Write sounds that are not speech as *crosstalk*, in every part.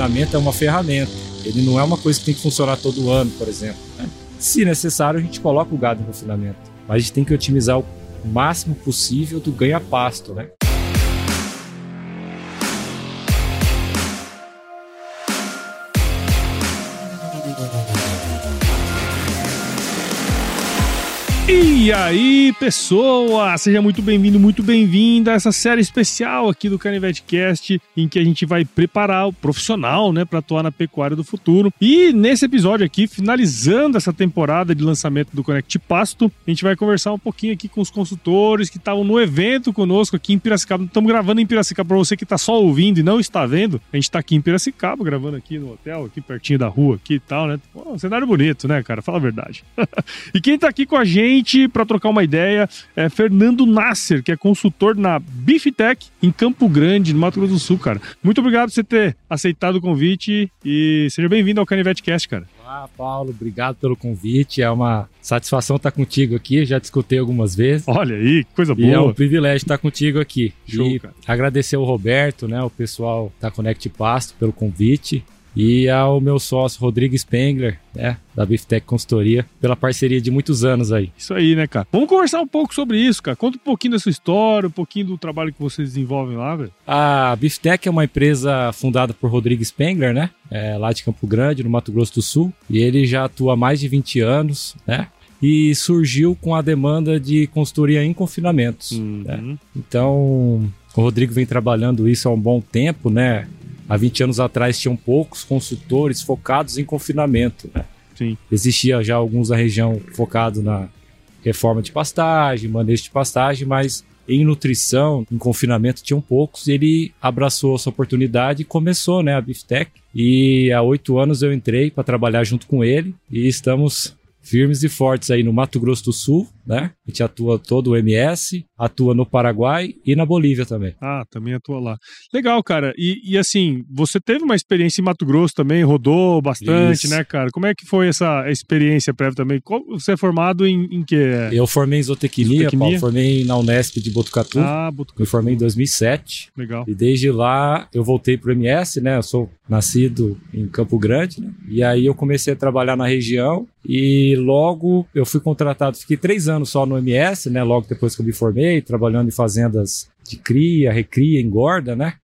confinamento é uma ferramenta. Ele não é uma coisa que tem que funcionar todo ano, por exemplo. Né? Se necessário, a gente coloca o gado em confinamento. Mas a gente tem que otimizar o máximo possível do ganha-pasto, né? E aí, pessoa! Seja muito bem-vindo, muito bem-vinda a essa série especial aqui do Canivete Cast, em que a gente vai preparar o profissional, né, para atuar na pecuária do futuro. E nesse episódio aqui, finalizando essa temporada de lançamento do Connect Pasto, a gente vai conversar um pouquinho aqui com os consultores que estavam no evento conosco aqui em Piracicaba. Estamos gravando em Piracicaba para você que está só ouvindo e não está vendo. A gente está aqui em Piracicaba, gravando aqui no hotel, aqui pertinho da rua, aqui e tal, né? Um cenário bonito, né, cara? Fala a verdade. *laughs* e quem está aqui com a gente gente para trocar uma ideia é Fernando Nasser, que é consultor na Biftech em Campo Grande, no Mato Grosso do Sul, cara. Muito obrigado por você ter aceitado o convite e seja bem-vindo ao Canivete Cast, cara. Olá, Paulo, obrigado pelo convite. É uma satisfação estar contigo aqui. Já discutei algumas vezes. Olha aí, que coisa boa. E é um privilégio estar contigo aqui. Show, e cara. agradecer ao Roberto, né, o pessoal da Connect Pasto pelo convite e ao meu sócio Rodrigo Spengler, né, da Biftec Consultoria, pela parceria de muitos anos aí. Isso aí, né, cara? Vamos conversar um pouco sobre isso, cara. Conta um pouquinho da sua história, um pouquinho do trabalho que vocês desenvolvem lá, velho. A Biftec é uma empresa fundada por Rodrigo Spengler, né, é, lá de Campo Grande, no Mato Grosso do Sul, e ele já atua há mais de 20 anos, né, e surgiu com a demanda de consultoria em confinamentos. Uhum. Né? Então, o Rodrigo vem trabalhando isso há um bom tempo, né? Há 20 anos atrás tinham poucos consultores focados em confinamento. Né? Sim. Existia já alguns na região focado na reforma de pastagem, manejo de pastagem, mas em nutrição, em confinamento, tinham poucos. Ele abraçou essa oportunidade e começou né, a Biftec. E há oito anos eu entrei para trabalhar junto com ele e estamos firmes e fortes aí no Mato Grosso do Sul, né? A gente atua todo o MS, atua no Paraguai e na Bolívia também. Ah, também atua lá. Legal, cara. E, e assim, você teve uma experiência em Mato Grosso também, rodou bastante, Isso. né, cara? Como é que foi essa experiência prévia também? Qual- você é formado em, em quê? Eu formei em zootecnia, Zootecnia? Paulo, formei na Unesp de Botucatu. Ah, Botucatu. Me formei em 2007 Legal. e desde lá eu voltei pro MS, né? Eu sou nascido em Campo Grande, né? E aí eu comecei a trabalhar na região e logo eu fui contratado, fiquei três anos só no MS, né? Logo depois que eu me formei, trabalhando em fazendas de cria, recria, engorda, né?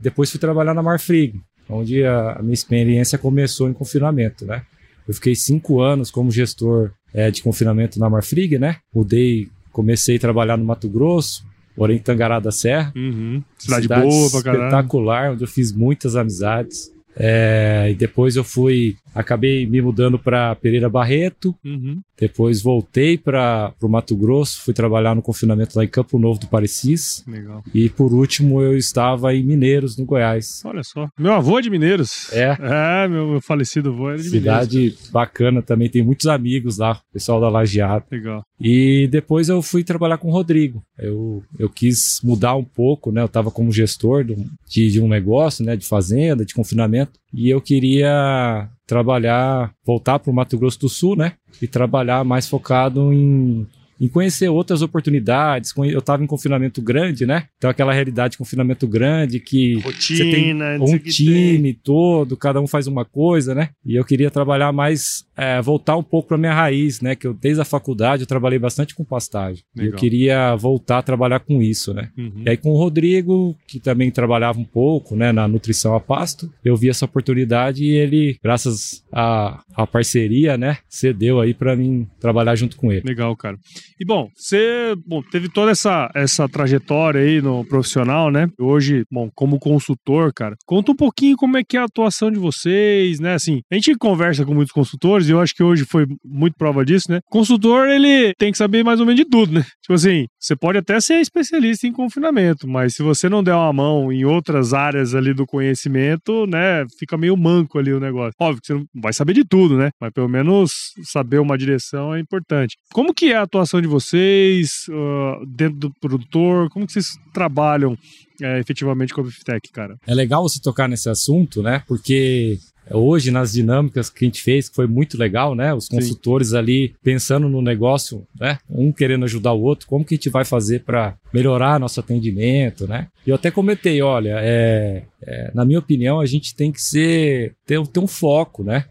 Depois fui trabalhar na Marfrig, onde a, minha experiência começou em confinamento, né? Eu fiquei cinco anos como gestor eh, de confinamento na Marfrig, né? Mudei, comecei a trabalhar no Mato Grosso, morei em Tangará da Serra. Uhum. Cidade, boa pra caralho. espetacular, onde eu fiz muitas amizades. É, e depois eu fui, acabei me mudando para Pereira Barreto. Uhum. Depois voltei para o Mato Grosso, fui trabalhar no confinamento lá em Campo Novo do Parecis. Legal. E por último eu estava em Mineiros, no Goiás. Olha só. Meu avô é de Mineiros. É, É, meu, falecido avô era de Mineiros. cidade bacana também, tem muitos amigos lá, pessoal da Lajeado. Legal. E depois eu fui trabalhar com o Rodrigo. Eu, eu quis mudar um pouco, né? Eu estava como gestor de, um- de, de um negócio, né? De fazenda, de confinamento. E eu queria trabalhar, voltar para o Mato Grosso do Sul, né? E trabalhar mais focado em, em conhecer outras oportunidades. Eu estava em confinamento grande, né? Então aquela realidade de confinamento grande que você tem Rotina, um time todo, cada um faz uma coisa, né? E eu queria trabalhar mais, é, voltar um pouco para minha raiz, né? Que eu desde a faculdade eu trabalhei bastante com pastagem. E eu Legal. queria voltar a trabalhar com isso, né? tem. Uhum. E aí com o Rodrigo, que também trabalhava um pouco, né, na nutrição a pasto, eu vi essa oportunidade e ele, graças à, à parceria, né, cedeu aí para mim trabalhar junto com ele. Legal, cara. E bom, você bom, teve toda essa, essa trajetória aí no profissional, né? Hoje, bom, como consultor, cara, conta um pouquinho como é que é a atuação de vocês, né? Assim, a gente conversa com muitos consultores e eu acho que hoje foi muito prova disso, né? Consultor, ele tem que saber mais ou menos de tudo, né? *laughs* Tipo assim, você pode até ser especialista em confinamento, mas se você não der uma mão em outras áreas ali do conhecimento, né? Fica meio manco ali o negócio. Óbvio que você não vai saber de tudo, né? Mas pelo menos saber uma direção é importante. Como que é a atuação de vocês ah, dentro do produtor? Como que vocês trabalham é, efetivamente com a Biftec, cara? É legal você tocar nesse assunto, né? Porque hoje nas dinâmicas que a gente fez, que foi muito legal, né? Os consultores Sim. ali pensando no negócio, né? Um querendo ajudar o outro, como que a gente vai fazer para melhorar nosso atendimento, né? E eu até comentei, olha, é, é, na minha opinião, a gente tem que ser ter, ter um foco, né?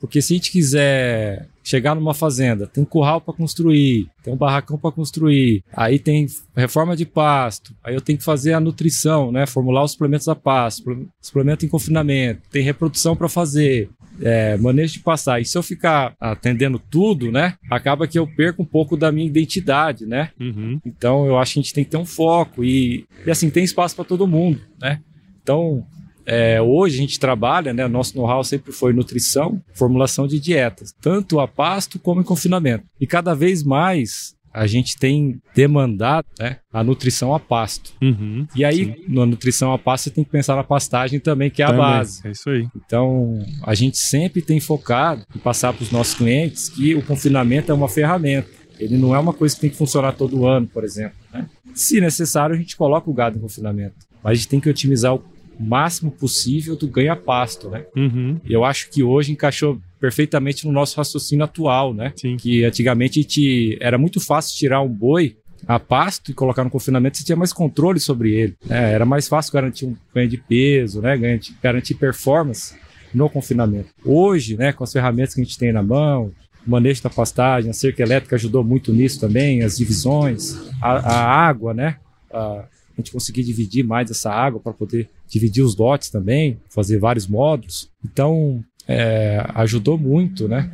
Porque se a gente quiser chegar numa fazenda, tem curral para construir, tem um barracão para construir, aí tem reforma de pasto, aí eu tenho que fazer a nutrição, né, formular os suplementos a pasto, suplemento em confinamento, tem reprodução para fazer, é, manejo de passar. E se eu ficar atendendo tudo, né, acaba que eu perco um pouco da minha identidade, né? Uhum. Então eu acho que a gente tem que ter um foco e, e assim tem espaço para todo mundo, né? Então é, hoje a gente trabalha, né? Nosso know-how sempre foi nutrição, formulação de dietas, tanto a pasto como em confinamento. E cada vez mais a gente tem demandado né, a nutrição a pasto. Uhum, e aí, sim. na nutrição a pasto, você tem que pensar na pastagem também, que é também, a base. É isso aí. Então, a gente sempre tem focado em passar para os nossos clientes que o confinamento é uma ferramenta. Ele não é uma coisa que tem que funcionar todo ano, por exemplo. Né? Se necessário, a gente coloca o gado em confinamento. Mas a gente tem que otimizar o máximo possível do ganha-pasto, né? Uhum. Eu acho que hoje encaixou perfeitamente no nosso raciocínio atual, né? Sim. Que antigamente te, era muito fácil tirar um boi a pasto e colocar no confinamento, você tinha mais controle sobre ele. Né? Era mais fácil garantir um ganho de peso, né? garantir, garantir performance no confinamento. Hoje, né, com as ferramentas que a gente tem na mão, o manejo da pastagem, a cerca elétrica ajudou muito nisso também, as divisões, a, a água, né? A, a gente conseguir dividir mais essa água para poder dividir os lotes também, fazer vários módulos. Então, é, ajudou muito, né?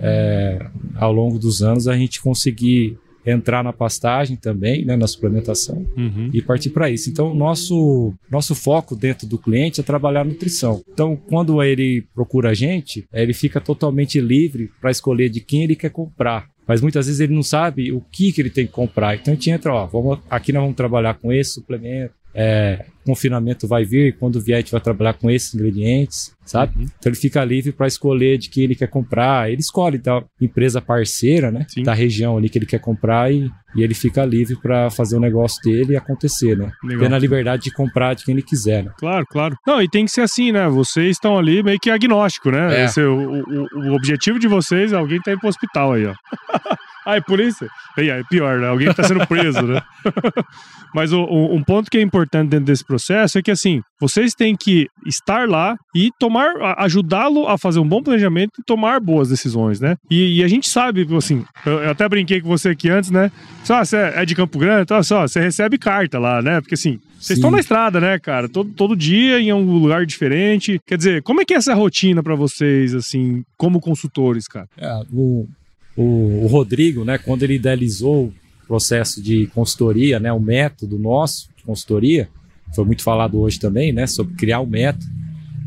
É, ao longo dos anos a gente conseguir entrar na pastagem também, né, na suplementação uhum. e partir para isso. Então, nosso nosso foco dentro do cliente é trabalhar a nutrição. Então, quando ele procura a gente, ele fica totalmente livre para escolher de quem ele quer comprar. Mas muitas vezes ele não sabe o que, que ele tem que comprar. Então a gente entra, ó, vamos, aqui nós vamos trabalhar com esse suplemento, é, confinamento vai vir, quando vier a gente vai trabalhar com esses ingredientes, sabe? Uhum. Então ele fica livre para escolher de quem ele quer comprar. Ele escolhe então, empresa parceira, né? Sim. Da região ali que ele quer comprar e, e ele fica livre para fazer o negócio dele acontecer, né? Legal. Tendo a liberdade de comprar de quem ele quiser, né? Claro, claro. Não, e tem que ser assim, né? Vocês estão ali meio que agnóstico, né? É. Esse, é o, o, o objetivo de vocês é alguém tá indo pro hospital aí, ó. *laughs* Ai, polícia? E aí, pior, né? Alguém está sendo preso, né? *laughs* Mas o, o, um ponto que é importante dentro desse processo é que, assim, vocês têm que estar lá e tomar, ajudá-lo a fazer um bom planejamento e tomar boas decisões, né? E, e a gente sabe, assim, eu, eu, até brinquei com você aqui antes, né? Só, você é de Campo Grande, então, só, você recebe carta lá, né? Porque, assim, vocês estão na estrada, né, cara? Todo, todo dia em um lugar diferente. Quer dizer, como é que é essa rotina para vocês, assim, como consultores, cara? É, o, o, o Rodrigo, né, quando ele idealizou o processo de consultoria, né, o método nosso de consultoria, foi muito falado hoje também, né, sobre criar um método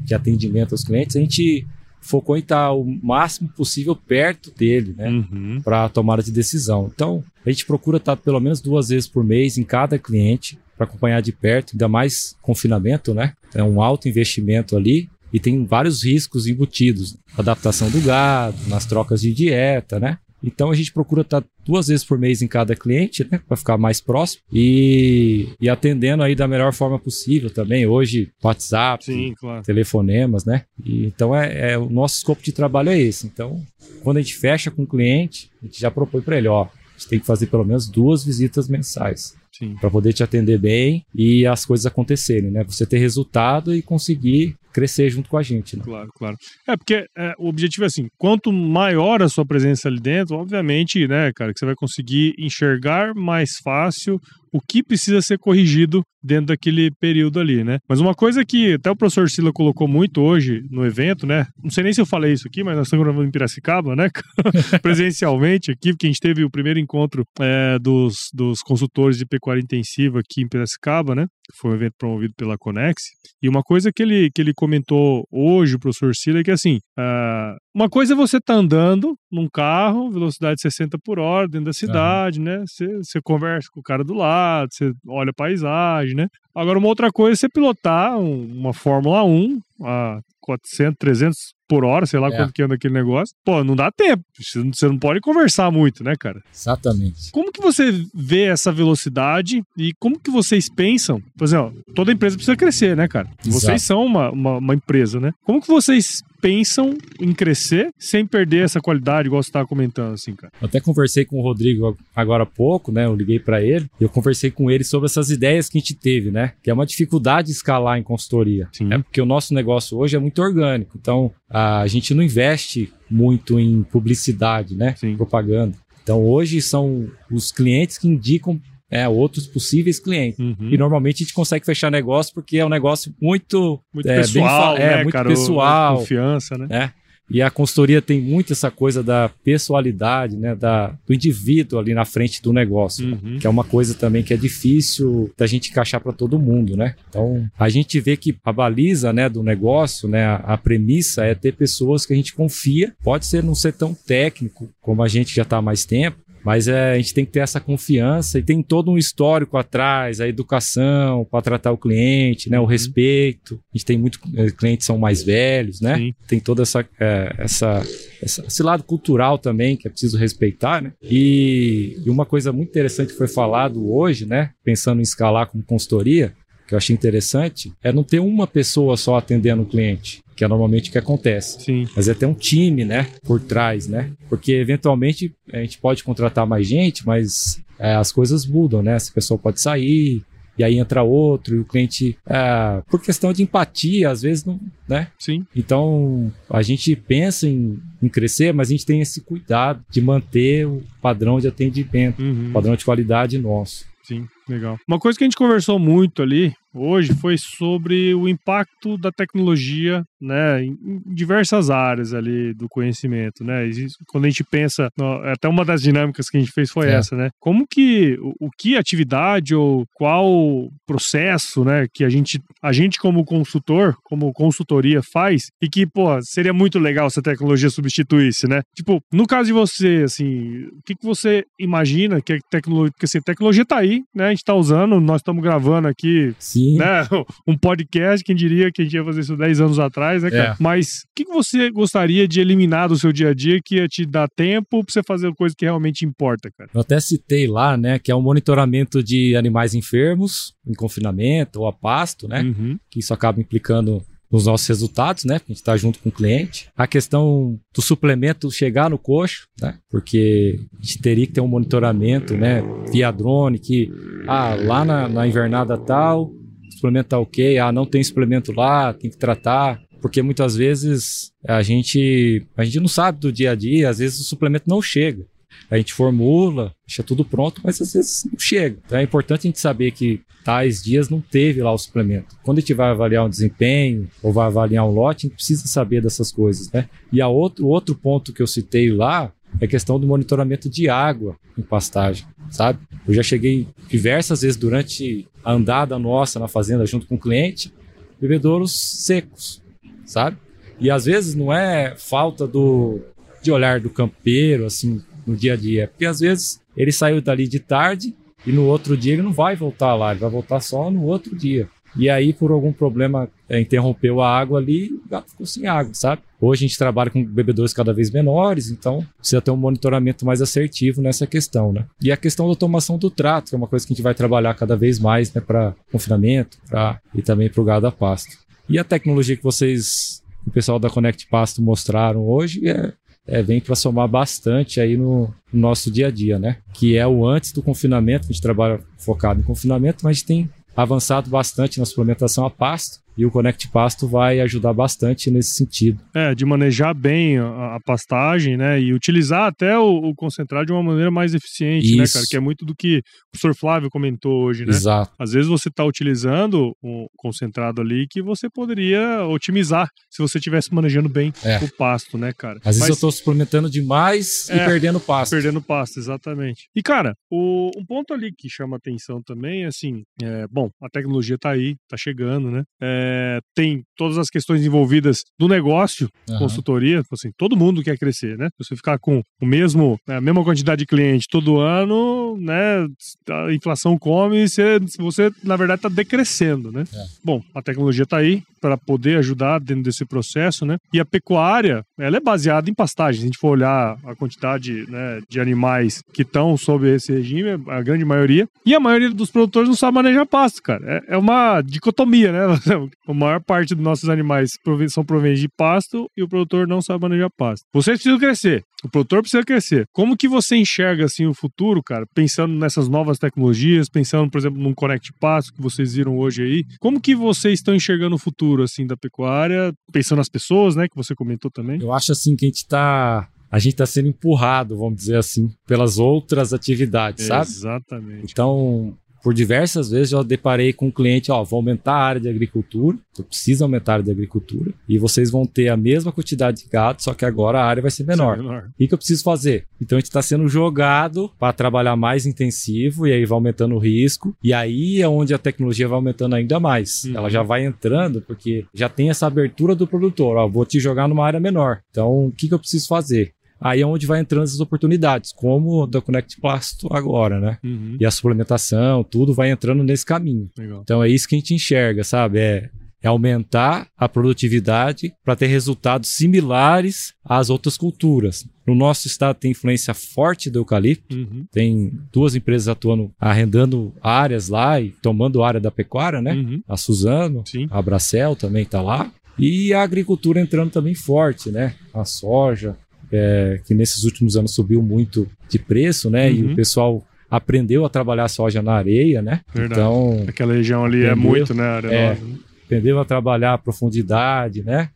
de atendimento aos clientes, a gente focou em estar o máximo possível perto dele, né, uhum. para a tomada de decisão. Então, a gente procura estar pelo menos duas vezes por mês em cada cliente para acompanhar de perto, ainda mais confinamento, né? É um alto investimento ali e tem vários riscos embutidos. Adaptação do gado, nas trocas de dieta, né? Então a gente procura estar duas vezes por mês em cada cliente, né, para ficar mais próximo e, e atendendo aí da melhor forma possível também. Hoje, WhatsApp, Sim, claro. telefonemas, né? E, então é, é, o nosso escopo de trabalho é esse. Então, quando a gente fecha com o cliente, a gente já propõe para ele, ó, a gente tem que fazer pelo menos duas visitas mensais para poder te atender bem e as coisas acontecerem, né? Você ter resultado e conseguir crescer junto com a gente. Né? Claro, claro. É porque é, o objetivo é assim: quanto maior a sua presença ali dentro, obviamente, né, cara, que você vai conseguir enxergar mais fácil o que precisa ser corrigido dentro daquele período ali, né? Mas uma coisa que até o professor Sila colocou muito hoje no evento, né? Não sei nem se eu falei isso aqui, mas nós estamos gravando em Piracicaba, né? *laughs* Presencialmente aqui, porque a gente teve o primeiro encontro é, dos, dos consultores de pecuária intensiva aqui em Piracicaba, né? Foi um evento promovido pela Conex. E uma coisa que ele, que ele comentou hoje, o professor Sila, é que assim, uh, uma coisa é você tá andando num carro, velocidade 60 por hora, dentro da cidade, uhum. né? Você conversa com o cara do lado, você olha a paisagem, né? Agora, uma outra coisa é você pilotar uma Fórmula 1 a 400, 300 por hora, sei lá é. quanto que anda aquele negócio. Pô, não dá tempo. Você não pode conversar muito, né, cara? Exatamente. Como que você vê essa velocidade e como que vocês pensam? Por exemplo, toda empresa precisa crescer, né, cara? Exato. Vocês são uma, uma, uma, empresa, né? Como que vocês pensam em crescer sem perder essa qualidade, igual você estava comentando, assim, cara? Eu até conversei com o Rodrigo agora há pouco, né? Eu liguei para ele e eu conversei com ele sobre essas ideias que a gente teve, né? Que é uma dificuldade de escalar em consultoria. Sim. É porque o nosso negócio hoje é muito orgânico. Então, a gente não investe muito em publicidade, né? Sim. Propaganda. Então, hoje são os clientes que indicam é, outros possíveis clientes. Uhum. E normalmente a gente consegue fechar negócio porque é um negócio muito, muito é, pessoal, bem, é, né, muito cara, pessoal, confiança, né? É. E a consultoria tem muito essa coisa da pessoalidade, né, da, do indivíduo ali na frente do negócio, uhum. que é uma coisa também que é difícil da gente encaixar para todo mundo, né? Então, a gente vê que a baliza, né, do negócio, né, a, a premissa é ter pessoas que a gente confia, pode ser não ser tão técnico como a gente já está há mais tempo, mas é, a gente tem que ter essa confiança e tem todo um histórico atrás, a educação para tratar o cliente, né? O uhum. respeito. A gente tem muitos é, clientes são mais velhos, né? Sim. Tem toda essa, é, essa, essa, esse lado cultural também que é preciso respeitar, né? E, e uma coisa muito interessante que foi falado hoje, né? Pensando em escalar como consultoria, que eu achei interessante, é não ter uma pessoa só atendendo o cliente que é normalmente o que acontece. Sim. Mas é ter um time, né, por trás, né? Porque eventualmente a gente pode contratar mais gente, mas é, as coisas mudam, né? Essa pessoa pode sair, e aí entra outro, e o cliente, é, por questão de empatia, às vezes não, né? Sim. Então, a gente pensa em, em crescer, mas a gente tem esse cuidado de manter o padrão de atendimento, uhum. padrão de qualidade nosso. Sim, legal. Uma coisa que a gente conversou muito ali hoje foi sobre o impacto da tecnologia né, em diversas áreas ali do conhecimento, né? quando a gente pensa, até uma das dinâmicas que a gente fez foi é. essa, né? Como que o, o, que atividade ou qual processo, né, que a gente a gente como consultor, como consultoria faz e que, pô, seria muito legal se a tecnologia substituísse, né? Tipo, no caso de você, assim, o que, que você imagina que a tecnologia, porque assim, a tecnologia tá aí, né? A gente tá usando, nós estamos gravando aqui, Sim. Né, um podcast, quem diria que a gente ia fazer isso 10 anos atrás, né, cara? É. Mas o que, que você gostaria de eliminar do seu dia a dia que ia te dar tempo pra você fazer coisa que realmente importa, cara? Eu até citei lá, né, que é o monitoramento de animais enfermos, em confinamento ou a pasto, né? Uhum. Que isso acaba implicando nos nossos resultados, né? A gente está junto com o cliente. A questão do suplemento chegar no coxo, né? Porque a gente teria que ter um monitoramento, né? Via drone, que ah, lá na, na invernada tal, suplemento tá ok, ah, não tem suplemento lá, tem que tratar. Porque muitas vezes a gente, a gente não sabe do dia a dia, às vezes o suplemento não chega a gente formula, deixa tudo pronto, mas às vezes não chega. Então é importante a gente saber que tais dias não teve lá o suplemento. Quando a gente vai avaliar um desempenho ou vai avaliar um lote, a gente precisa saber dessas coisas, né? E a outro, outro ponto que eu citei lá é a questão do monitoramento de água em pastagem, sabe? Eu já cheguei diversas vezes durante a andada nossa na fazenda junto com o cliente, bebedouros secos, sabe? E às vezes não é falta do de olhar do campeiro, assim, no dia a dia. Porque às vezes ele saiu dali de tarde e no outro dia ele não vai voltar lá, ele vai voltar só no outro dia. E aí, por algum problema, é, interrompeu a água ali, o gato ficou sem água, sabe? Hoje a gente trabalha com bebedores cada vez menores, então precisa ter um monitoramento mais assertivo nessa questão, né? E a questão da automação do trato, que é uma coisa que a gente vai trabalhar cada vez mais, né, para confinamento pra, e também para o gado a pasto. E a tecnologia que vocês, o pessoal da Connect Pasto mostraram hoje é é, vem para somar bastante aí no, no, nosso dia a dia, né? Que é o antes do confinamento, a gente trabalha focado em confinamento, mas tem avançado bastante na suplementação a pasto e o Connect Pasto vai ajudar bastante nesse sentido. É, de manejar bem a, a pastagem, né? E utilizar até o, o, concentrado de uma maneira mais eficiente, Isso. né, cara? Que é muito do que o professor Flávio comentou hoje, né? Exato. Às vezes você está utilizando o concentrado ali que você poderia otimizar se você estivesse manejando bem é. o pasto, né, cara? Às vezes Mas... eu estou suplementando demais é, e perdendo pasto. Perdendo pasto, exatamente. E, cara, o, um ponto ali que chama atenção também, assim, é, bom, a tecnologia está aí, está chegando, né? É, é, tem todas as questões envolvidas do negócio, uhum. consultoria, tipo assim, todo mundo quer crescer, né? Se você ficar com o mesmo, né, a mesma quantidade de clientes todo ano, né? A inflação come, você, você na verdade está decrescendo, né? É. Bom, a tecnologia está aí para poder ajudar dentro desse processo, né? E a pecuária, ela é baseada em pastagem. Se a gente for olhar a quantidade né, de animais que estão sob esse regime, a grande maioria, e a maioria dos produtores não sabe manejar pasto, cara. É, é uma dicotomia, né? *laughs* a maior parte dos nossos animais são provenientes de pasto e o produtor não sabe manejar pasto. Vocês precisam crescer. O produtor precisa crescer. Como que você enxerga assim o futuro, cara? Pensando nessas novas tecnologias, pensando, por exemplo, num Connect Passo que vocês viram hoje aí. Como que vocês estão enxergando o futuro assim da pecuária, pensando nas pessoas, né, que você comentou também? Eu acho assim que a gente está a gente está sendo empurrado, vamos dizer assim, pelas outras atividades, sabe? Exatamente. Então, por diversas vezes eu deparei com um cliente, ó, vou aumentar a área de agricultura, eu preciso aumentar a área de agricultura, e vocês vão ter a mesma quantidade de gado, só que agora a área vai ser menor. menor. O que, eu preciso fazer? Então a gente está sendo jogado para trabalhar mais intensivo, e aí vai aumentando o risco, e aí é onde a tecnologia vai aumentando ainda mais. Uhum. Ela já vai entrando, porque já tem essa abertura do produtor, ó, vou te jogar numa área menor. Então, o que, que eu preciso fazer? Aí é onde vai entrando as oportunidades, como o da Connect Plasto agora, né? Uhum. E a suplementação, tudo vai entrando nesse caminho. Legal. Então é isso que a gente enxerga, sabe? É, é aumentar a produtividade para ter resultados similares às outras culturas. No nosso estado tem influência forte do eucalipto, uhum. tem duas empresas atuando, arrendando áreas lá e tomando área da pecuária, né? Uhum. A Suzano, Sim. a Bracel também está lá. E a agricultura entrando também forte, né? A soja, é, que nesses últimos anos subiu muito de preço, né? Uhum. E o uhum. pessoal aprendeu a trabalhar soja na areia, né? Verdade. Então aquela região ali é aprendeu, é muito, né? Área é, nova, né? Aprendeu a trabalhar a profundidade, né?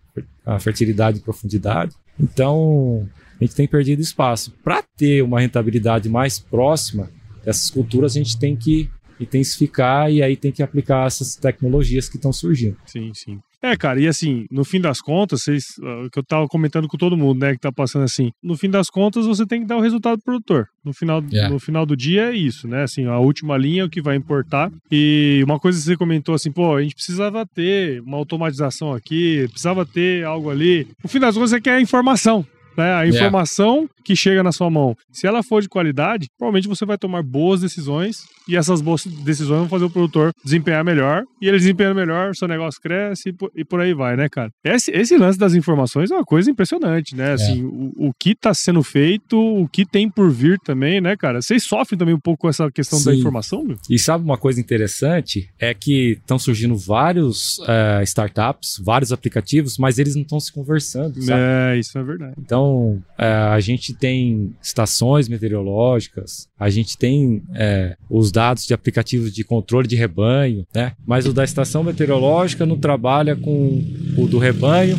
A fertilidade e profundidade. Então a gente tem perdido espaço. Para ter uma rentabilidade mais próxima dessas culturas, a gente tem que intensificar e aí tem que aplicar essas tecnologias que estão surgindo. Sim, sim. É, cara, e assim, no fim das contas, vocês, uh, que eu tava comentando com todo mundo, né, que tá passando assim, no fim das contas você tem que dar o resultado pro produtor. No final, yeah. no final do dia é isso, né? Assim, a última linha é o que vai importar. E uma coisa que você comentou assim, pô, a gente precisava ter uma automatização aqui, precisava ter algo ali. No fim das contas, você quer informação. Né? A informação yeah. Que chega na sua mão, se ela for de qualidade, provavelmente você vai tomar boas decisões e essas boas decisões vão fazer o produtor desempenhar melhor. E ele desempenhando melhor, seu negócio cresce e por, e por aí vai, né, cara? Esse, esse, lance das informações é uma coisa impressionante, né? Assim, é. o, o que está sendo feito, o que tem por vir também, né, cara? Vocês sofrem também um pouco com essa questão Sim. da informação, meu? E sabe uma coisa interessante? É que estão surgindo vários uh, startups, vários aplicativos, mas eles não estão se conversando, sabe? É, isso é verdade. Então, uh, a gente tem estações meteorológicas, a gente tem uh, os dados de aplicativos de controle de rebanho, né? Mas o da estação meteorológica não trabalha com o do rebanho,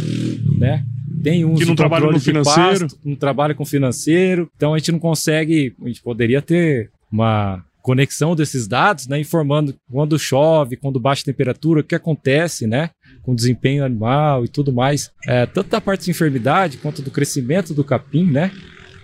né? Tem um que não trabalha no financeiro, pasto, não trabalha com financeiro, então a gente não consegue, a gente poderia ter uma conexão desses dados, né, informando quando chove, quando baixa temperatura, o que acontece, né, com o desempenho animal e tudo mais, é, tanto da parte de enfermidade quanto do crescimento do capim, né?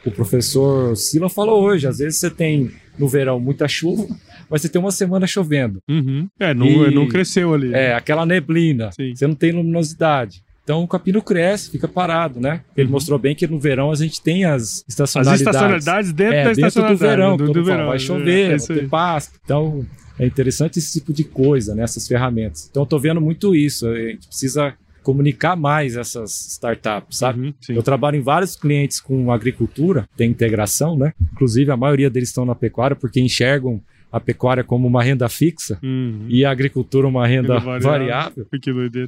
O professor Sila falou hoje, às vezes você tem no verão muita chuva, mas você tem uma semana chovendo. Uhum. É, não, e, não cresceu ali. É, aquela neblina, Sim. você não tem luminosidade. Então o capim não cresce, fica parado, né? Ele uhum. mostrou bem que no verão a gente tem as estacionalidades. As estacionalidades dentro é, da dentro do verão. Do, do verão. Vai chover, é, vai ter pasto. Então é interessante esse tipo de coisa, né? Essas ferramentas. Então eu tô vendo muito isso. A gente precisa comunicar mais essas startups, sabe? Uhum, eu trabalho em vários clientes com agricultura, tem integração, né? Inclusive a maioria deles estão na pecuária porque enxergam a pecuária como uma renda fixa uhum. e a agricultura uma renda, renda variável. variável.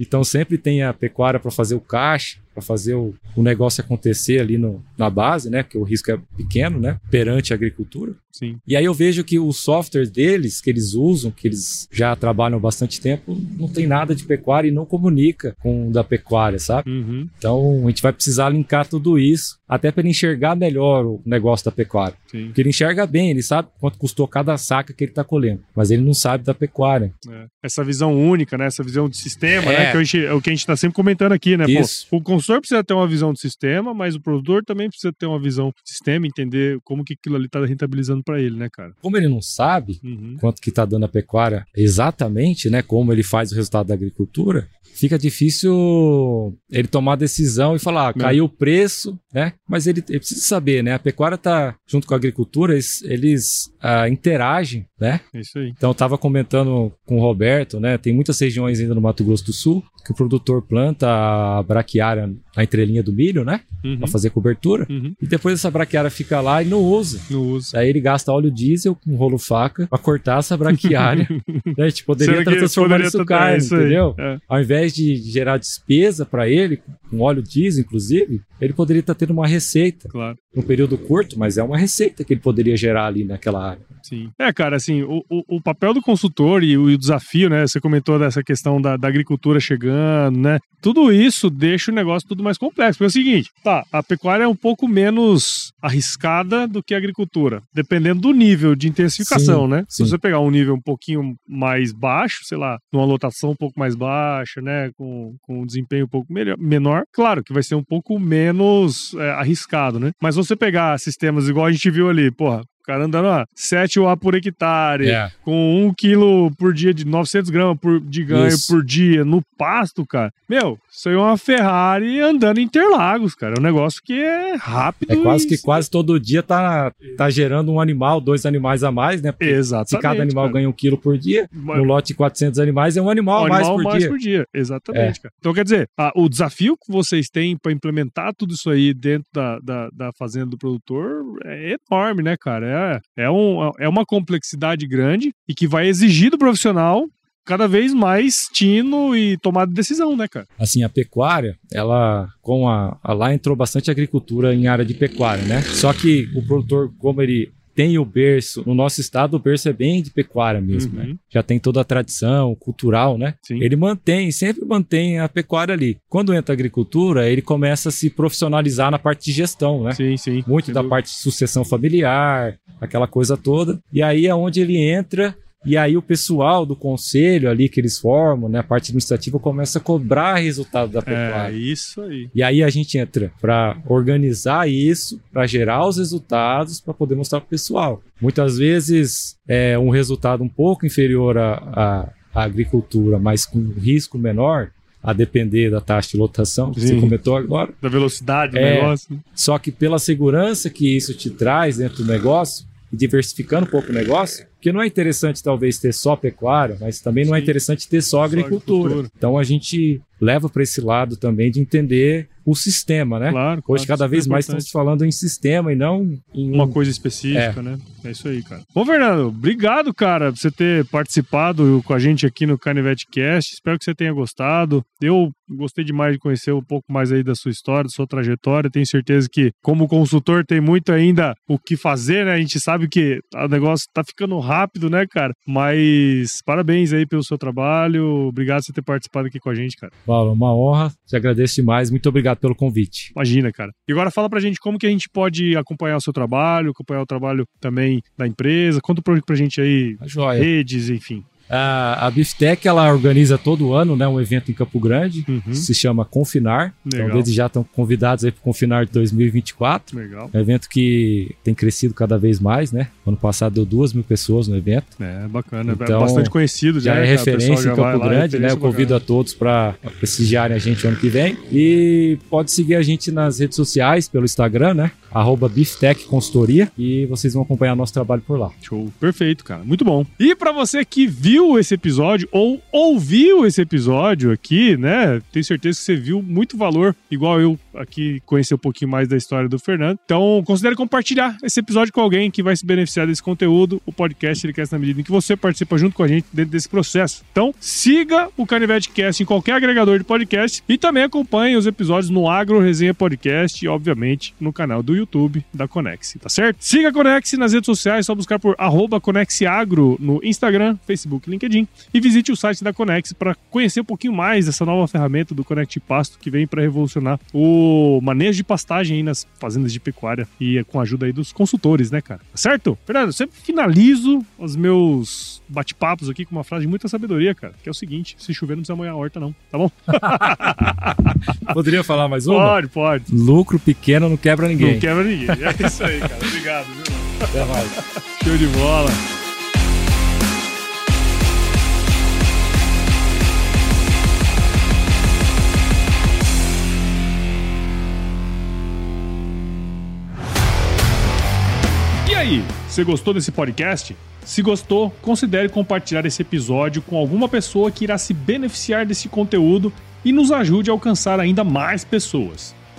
Então sempre tem a pecuária para fazer o caixa, para fazer o, o, negócio acontecer ali no, na base, né? Porque o risco é pequeno, né? Perante a agricultura. Sim. E aí eu vejo que o software deles, que eles usam, que eles já trabalham há bastante tempo, não tem nada de pecuária e não comunica com o da pecuária, sabe? Uhum. Então a gente vai precisar linkar tudo isso, até para ele enxergar melhor o negócio da pecuária. Sim. Porque ele enxerga bem, ele sabe quanto custou cada saca que ele está colhendo, mas ele não sabe da pecuária. É. Essa visão única, né? Essa visão de sistema, né? é. né? Que gente, é o que a gente está sempre comentando aqui, né? Isso. Pô, o consultor precisa ter uma visão de sistema, mas o produtor também precisa ter uma visão de sistema, entender como que aquilo ali está rentabilizando para ele, né, cara? Como ele não sabe uhum. quanto que está dando a pecuária exatamente, né? Como ele faz o resultado da agricultura, fica difícil ele tomar decisão e falar, ah, caiu o preço, né? Mas ele, ele, precisa saber, né? A pecuária está junto com a agricultura, eles, eles ah, interagem, né? Isso aí. Então eu estava comentando com o Roberto, né? Tem muitas regiões ainda no Mato Grosso do Sul que o produtor planta a braquiária na entrelinha do milho, né? Uhum. Pra fazer cobertura. Uhum. E depois essa braquiária fica lá e não usa. Não usa. Aí ele gasta óleo diesel com rolo faca pra cortar essa braquiária. *laughs* né? A gente poderia transformar isso carne, entendeu? É. Ao invés invés de gerar despesa para ele, com óleo diesel inclusive, ele poderia estar tendo uma receita. Claro. Num período curto, mas é uma receita que ele poderia gerar ali naquela área. Sim. É, cara, assim, o, o, o papel do consultor e o, e o, desafio, né? Você comentou dessa questão da, da, agricultura chegando, né? Tudo isso deixa o negócio tudo mais complexo. Porque é o seguinte, tá, a pecuária é um pouco menos arriscada do que a agricultura, dependendo do nível de intensificação, sim, né? Sim. Se você pegar um nível um pouquinho mais baixo, sei lá, numa lotação um pouco mais baixa, né? Com, com um desempenho um pouco melhor, menor, claro que vai ser um pouco menos é, arriscado, né? Mas você pegar sistemas igual a gente viu ali, porra, cara andando a 7 UA por hectare, é. com 1 quilo por dia de 900 gramas por, de ganho Isso. por dia no pasto, cara. Meu, isso aí é uma Ferrari andando em Interlagos, cara. É um negócio que é rápido. É quase que quase todo dia tá, tá gerando um animal, dois animais a mais, né? Porque Exatamente. Se cada animal cara. ganha um quilo por dia, Mas... no lote de 400 animais é um animal, um mais, animal por, mais por dia. Exatamente, é. cara. Então, quer dizer, a, o desafio que vocês têm para implementar tudo isso aí dentro da, da, da, fazenda do produtor é enorme, né, cara? É, é, um, é uma complexidade grande e que vai exigir do profissional cada vez mais tino e tomada de decisão, né, cara? Assim, a pecuária, ela, com a, a lá entrou bastante agricultura em área de pecuária, né? Só que o produtor, como ele tem o berço, no nosso estado o berço é bem de pecuária mesmo, né? uhum. né? Já tem toda a tradição cultural, né? Sim. Ele mantém, sempre mantém a pecuária ali. Quando entra a agricultura, ele começa a se profissionalizar na parte de gestão, né? Sim, sim. Muito da dúvida. parte de sucessão familiar, aquela coisa toda. E aí é onde ele entra e aí o pessoal do conselho ali que eles formam, né, a parte administrativa começa a cobrar resultado da pecuária. É isso aí. E aí a gente entra para organizar isso, para gerar os resultados, para poder mostrar para o pessoal. Muitas vezes é um resultado um pouco inferior à, à agricultura, mas com risco menor, a depender da taxa de lotação que Sim. você comentou agora. Da velocidade do é, negócio. Só que pela segurança que isso te traz dentro do negócio, e diversificando um pouco o negócio, que não é interessante talvez ter só pecuária, mas também não é interessante ter só agricultura. Só agricultura. Então a gente leva para esse lado também de entender o sistema, né? Claro, Hoje cada vez mais estamos falando em sistema e não em uma coisa específica, é. né? É isso aí, cara. Bom, Fernando, obrigado, cara, por você ter participado com a gente aqui no Canivete Cast. Espero que você tenha gostado. Eu gostei demais de conhecer um pouco mais aí da sua história, da sua trajetória. Tenho certeza que, como consultor, tem muito ainda o que fazer, né? A gente sabe que o negócio tá ficando rápido, né, cara? Mas parabéns aí pelo seu trabalho. Obrigado por você ter participado aqui com a gente, cara. Paulo, uma honra. Te agradeço demais. Muito obrigado pelo convite. Imagina, cara. E agora fala pra gente como que a gente pode acompanhar o seu trabalho, acompanhar o trabalho também da empresa. Conta pra gente aí, redes, enfim. A, a Biftec ela organiza todo ano né, um evento em Campo Grande, uhum. se chama Confinar. Então, Legal. Então, desde já estão convidados aí para Confinar de 2024. Legal. É um evento que tem crescido cada vez mais, né? Ano passado deu duas mil pessoas no evento. É, bacana. É então, é bastante conhecido já. Já é referência em Campo Grande, né? Eu convido a todos para prestigiarem a gente ano que vem. E pode seguir a gente nas redes sociais, pelo Instagram, né? Arroba Biftec Consultoria. E vocês vão acompanhar nosso trabalho por lá. Show. Perfeito, cara. Muito bom. E para você que viu esse episódio ou ouviu esse episódio aqui, né? Tenho certeza que você viu muito valor, igual eu aqui conhecer um pouquinho mais da história do Fernando. Então, considere compartilhar esse episódio com alguém que vai se beneficiar desse conteúdo. O podcast ele cresce na medida em que você participa junto com a gente dentro desse processo. Então, siga o Canivete Cast em qualquer agregador de podcast e também acompanhe os episódios no Agro Resenha Podcast e, obviamente, no canal do YouTube da Conex, tá certo? Siga a Conex nas redes sociais, só buscar por arroba Conexagro no Instagram, Facebook LinkedIn e visite o site da Conex para conhecer um pouquinho mais dessa nova ferramenta do Connect Pasto que vem para revolucionar o manejo de pastagem aí nas fazendas de pecuária e com a ajuda aí dos consultores, né, cara? Certo? Fernando, eu sempre finalizo os meus bate-papos aqui com uma frase de muita sabedoria, cara, que é o seguinte: se chover não precisa molhar a horta, não, tá bom? *laughs* *laughs* Poderia falar mais uma? Pode, pode. Lucro pequeno não quebra ninguém. Não quebra ninguém. É isso aí, cara. Obrigado, viu? Até mais. Show de bola. aí, você gostou desse podcast? Se gostou, considere compartilhar esse episódio com alguma pessoa que irá se beneficiar desse conteúdo e nos ajude a alcançar ainda mais pessoas.